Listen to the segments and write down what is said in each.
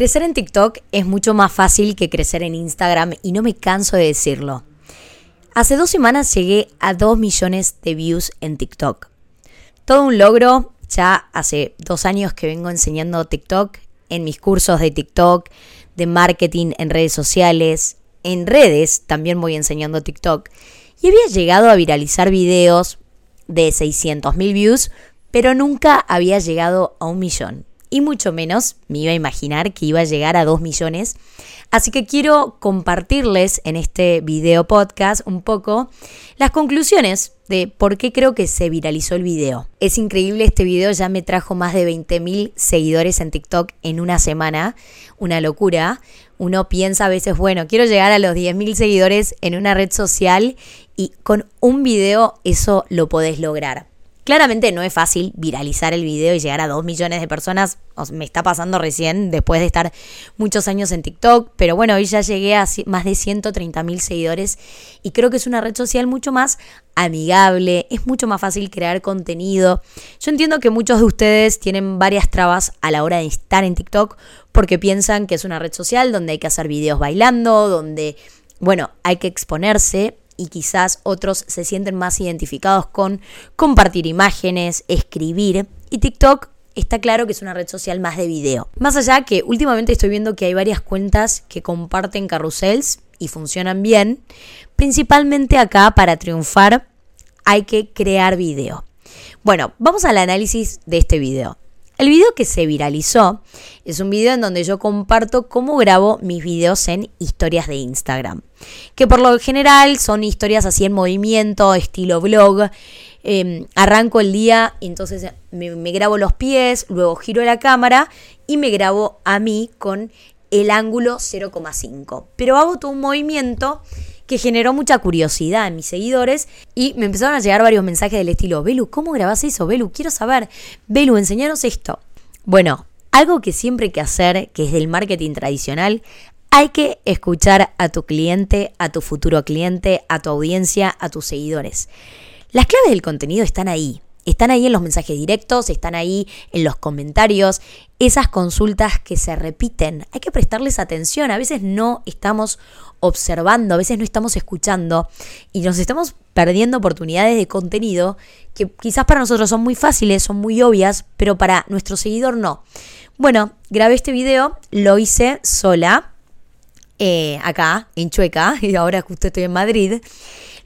Crecer en TikTok es mucho más fácil que crecer en Instagram y no me canso de decirlo. Hace dos semanas llegué a 2 millones de views en TikTok. Todo un logro, ya hace dos años que vengo enseñando TikTok en mis cursos de TikTok, de marketing en redes sociales, en redes también voy enseñando TikTok. Y había llegado a viralizar videos de 600 mil views, pero nunca había llegado a un millón y mucho menos me iba a imaginar que iba a llegar a 2 millones. Así que quiero compartirles en este video podcast un poco las conclusiones de por qué creo que se viralizó el video. Es increíble, este video ya me trajo más de 20.000 seguidores en TikTok en una semana, una locura. Uno piensa a veces, bueno, quiero llegar a los 10.000 seguidores en una red social y con un video eso lo podés lograr. Claramente no es fácil viralizar el video y llegar a 2 millones de personas. me está pasando recién después de estar muchos años en TikTok. Pero bueno, hoy ya llegué a más de 130 mil seguidores y creo que es una red social mucho más amigable. Es mucho más fácil crear contenido. Yo entiendo que muchos de ustedes tienen varias trabas a la hora de estar en TikTok porque piensan que es una red social donde hay que hacer videos bailando, donde, bueno, hay que exponerse y quizás otros se sienten más identificados con compartir imágenes, escribir. Y TikTok está claro que es una red social más de video. Más allá que últimamente estoy viendo que hay varias cuentas que comparten carrusels y funcionan bien, principalmente acá para triunfar hay que crear video. Bueno, vamos al análisis de este video. El video que se viralizó es un video en donde yo comparto cómo grabo mis videos en historias de Instagram. Que por lo general son historias así en movimiento, estilo vlog. Em, arranco el día, entonces me, me grabo los pies, luego giro la cámara y me grabo a mí con el ángulo 0,5. Pero hago todo un movimiento que generó mucha curiosidad en mis seguidores y me empezaron a llegar varios mensajes del estilo, Belu, ¿cómo grabás eso? Belu, quiero saber. Belu, enseñanos esto. Bueno, algo que siempre hay que hacer, que es del marketing tradicional, hay que escuchar a tu cliente, a tu futuro cliente, a tu audiencia, a tus seguidores. Las claves del contenido están ahí. Están ahí en los mensajes directos, están ahí en los comentarios, esas consultas que se repiten. Hay que prestarles atención. A veces no estamos observando, a veces no estamos escuchando y nos estamos perdiendo oportunidades de contenido que quizás para nosotros son muy fáciles, son muy obvias, pero para nuestro seguidor no. Bueno, grabé este video, lo hice sola, eh, acá, en Chueca, y ahora justo estoy en Madrid.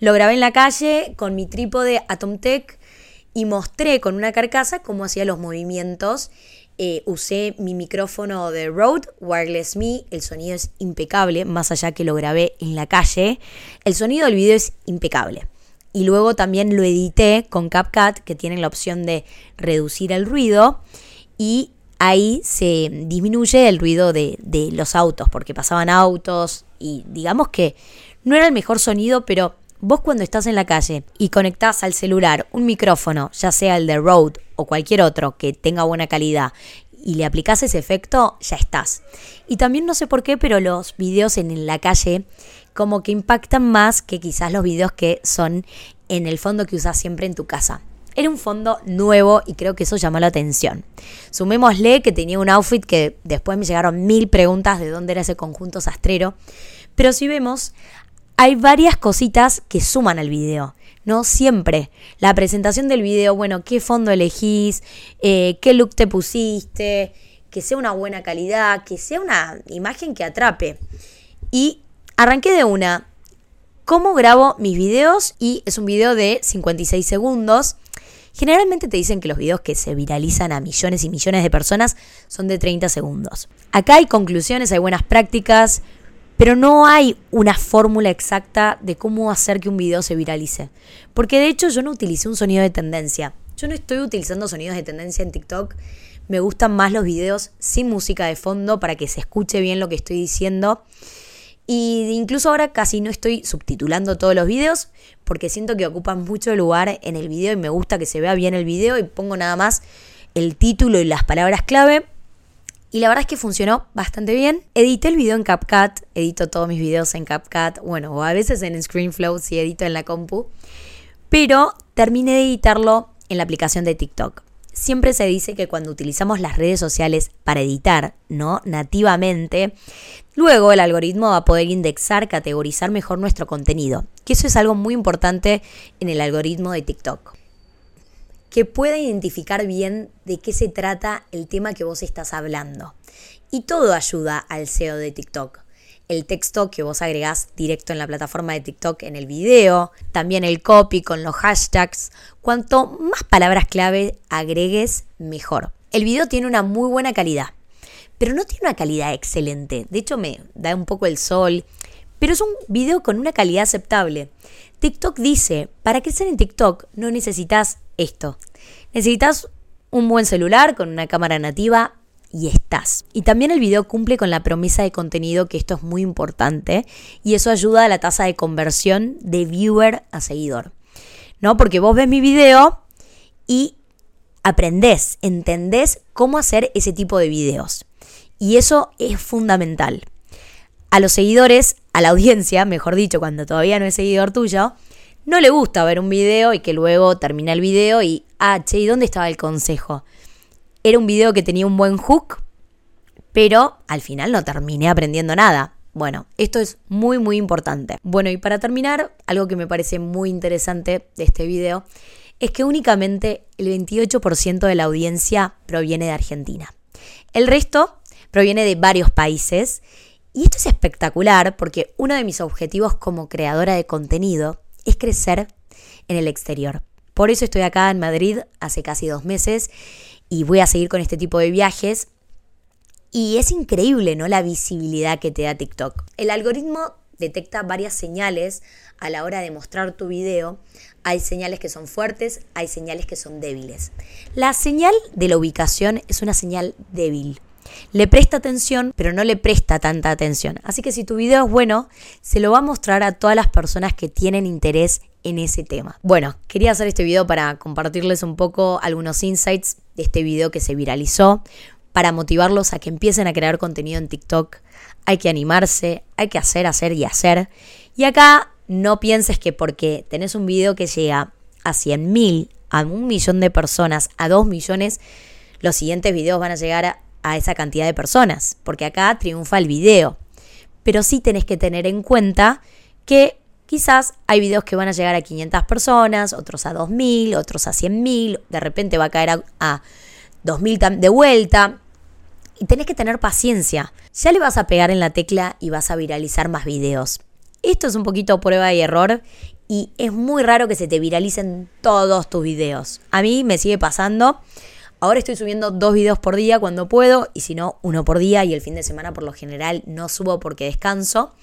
Lo grabé en la calle con mi trípode Atomtech y mostré con una carcasa cómo hacía los movimientos. Eh, usé mi micrófono de Rode Wireless Me, el sonido es impecable, más allá que lo grabé en la calle, el sonido del video es impecable. Y luego también lo edité con CapCut, que tienen la opción de reducir el ruido, y ahí se disminuye el ruido de, de los autos, porque pasaban autos, y digamos que no era el mejor sonido, pero Vos cuando estás en la calle y conectás al celular un micrófono, ya sea el de Rode o cualquier otro que tenga buena calidad, y le aplicás ese efecto, ya estás. Y también no sé por qué, pero los videos en la calle como que impactan más que quizás los videos que son en el fondo que usas siempre en tu casa. Era un fondo nuevo y creo que eso llamó la atención. Sumémosle que tenía un outfit que después me llegaron mil preguntas de dónde era ese conjunto sastrero. Pero si vemos, hay varias cositas que suman al video. No siempre. La presentación del video, bueno, qué fondo elegís, eh, qué look te pusiste, que sea una buena calidad, que sea una imagen que atrape. Y arranqué de una. ¿Cómo grabo mis videos? Y es un video de 56 segundos. Generalmente te dicen que los videos que se viralizan a millones y millones de personas son de 30 segundos. Acá hay conclusiones, hay buenas prácticas, pero no hay una fórmula exacta de cómo hacer que un video se viralice. Porque de hecho yo no utilicé un sonido de tendencia. Yo no estoy utilizando sonidos de tendencia en TikTok. Me gustan más los videos sin música de fondo para que se escuche bien lo que estoy diciendo. Y incluso ahora casi no estoy subtitulando todos los videos porque siento que ocupan mucho lugar en el video y me gusta que se vea bien el video y pongo nada más el título y las palabras clave y la verdad es que funcionó bastante bien. Edité el video en CapCut, edito todos mis videos en CapCut, bueno, o a veces en ScreenFlow si edito en la compu, pero terminé de editarlo en la aplicación de TikTok. siempre se dice que cuando utilizamos las redes sociales para editar, ¿no? Nativamente, luego el algoritmo va a poder indexar, categorizar mejor nuestro contenido. Que eso es algo muy importante en el algoritmo de TikTok. Que pueda identificar bien de qué se trata el tema que vos estás hablando. Y todo ayuda al SEO de TikTok el texto que vos agregás directo en la plataforma de TikTok en el video, también el copy con los hashtags. Cuanto más palabras clave agregues, mejor. El video tiene una muy buena calidad, pero no tiene una calidad excelente. De hecho, me da un poco el sol, pero es un video con una calidad aceptable. TikTok dice, para crecer en TikTok no necesitas esto. Necesitas un buen celular con una cámara nativa y estás. Y también el video cumple con la promesa de contenido, que esto es muy importante, y eso ayuda a la tasa de conversión de viewer a seguidor. ¿No? Porque vos ves mi video y aprendés, entendés cómo hacer ese tipo de videos. Y eso es fundamental. A los seguidores, a la audiencia, mejor dicho, cuando todavía no es seguidor tuyo, no le gusta ver un video y que luego termina el video y, ah, che, ¿y dónde estaba el consejo? Era un video que tenía un buen hook, pero al final no terminé aprendiendo nada. Bueno, esto es muy muy importante. Bueno, y para terminar, algo que me parece muy interesante de este video es que únicamente el 28% de la audiencia proviene de Argentina. El resto proviene de varios países y esto es espectacular porque uno de mis objetivos como creadora de contenido es crecer en el exterior. Por eso estoy acá en Madrid hace casi dos meses y voy a seguir con este tipo de viajes. Y es increíble, ¿no? La visibilidad que te da TikTok. El algoritmo detecta varias señales a la hora de mostrar tu video. Hay señales que son fuertes, hay señales que son débiles. La señal de la ubicación es una señal débil. Le presta atención, pero no le presta tanta atención. Así que si tu video es bueno, se lo va a mostrar a todas las personas que tienen interés en ese tema. Bueno, quería hacer este video para compartirles un poco algunos insights de este video que se viralizó, para motivarlos a que empiecen a crear contenido en TikTok. Hay que animarse, hay que hacer, hacer y hacer. Y acá no pienses que porque tenés un video que llega a 100.000, a un millón de personas, a 2 millones, los siguientes videos van a llegar a, a esa cantidad de personas, porque acá triunfa el video. Pero sí tenés que tener en cuenta que Quizás hay videos que van a llegar a 500 personas, otros a 2.000, otros a 100.000, de repente va a caer a, 2.000 de vuelta. Y tenés que tener paciencia. Ya le vas a pegar en la tecla y vas a viralizar más videos. Esto es un poquito prueba y error y es muy raro que se te viralicen todos tus videos. A mí me sigue pasando. Ahora estoy subiendo dos videos por día cuando puedo y si no, uno por día y el fin de semana por lo general no subo porque descanso.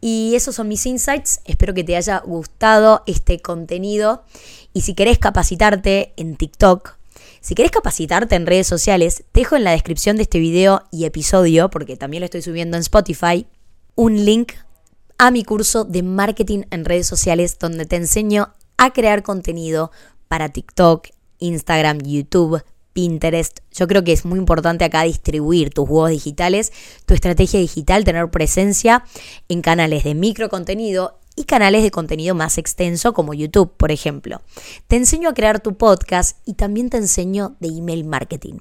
Y esos son mis insights. Espero que te haya gustado este contenido. Y si querés capacitarte en TikTok, si querés capacitarte en redes sociales, te dejo en la descripción de este video y episodio, porque también lo estoy subiendo en Spotify, un link a mi curso de marketing en redes sociales donde te enseño a crear contenido para TikTok, Instagram, YouTube, Pinterest. Yo creo que es muy importante acá distribuir tus juegos digitales, tu estrategia digital, tener presencia en canales de micro contenido y canales de contenido más extenso como YouTube, por ejemplo. Te enseño a crear tu podcast y también te enseño de email marketing.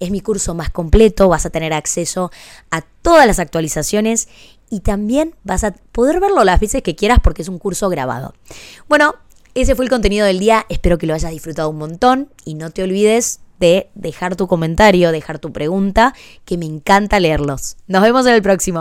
Es mi curso más completo, vas a tener acceso a todas las actualizaciones y también vas a poder verlo las veces que quieras porque es un curso grabado. Bueno, ese fue el contenido del día, espero que lo hayas disfrutado un montón y no te olvides de dejar tu comentario, dejar tu pregunta, que me encanta leerlos. Nos vemos en el próximo.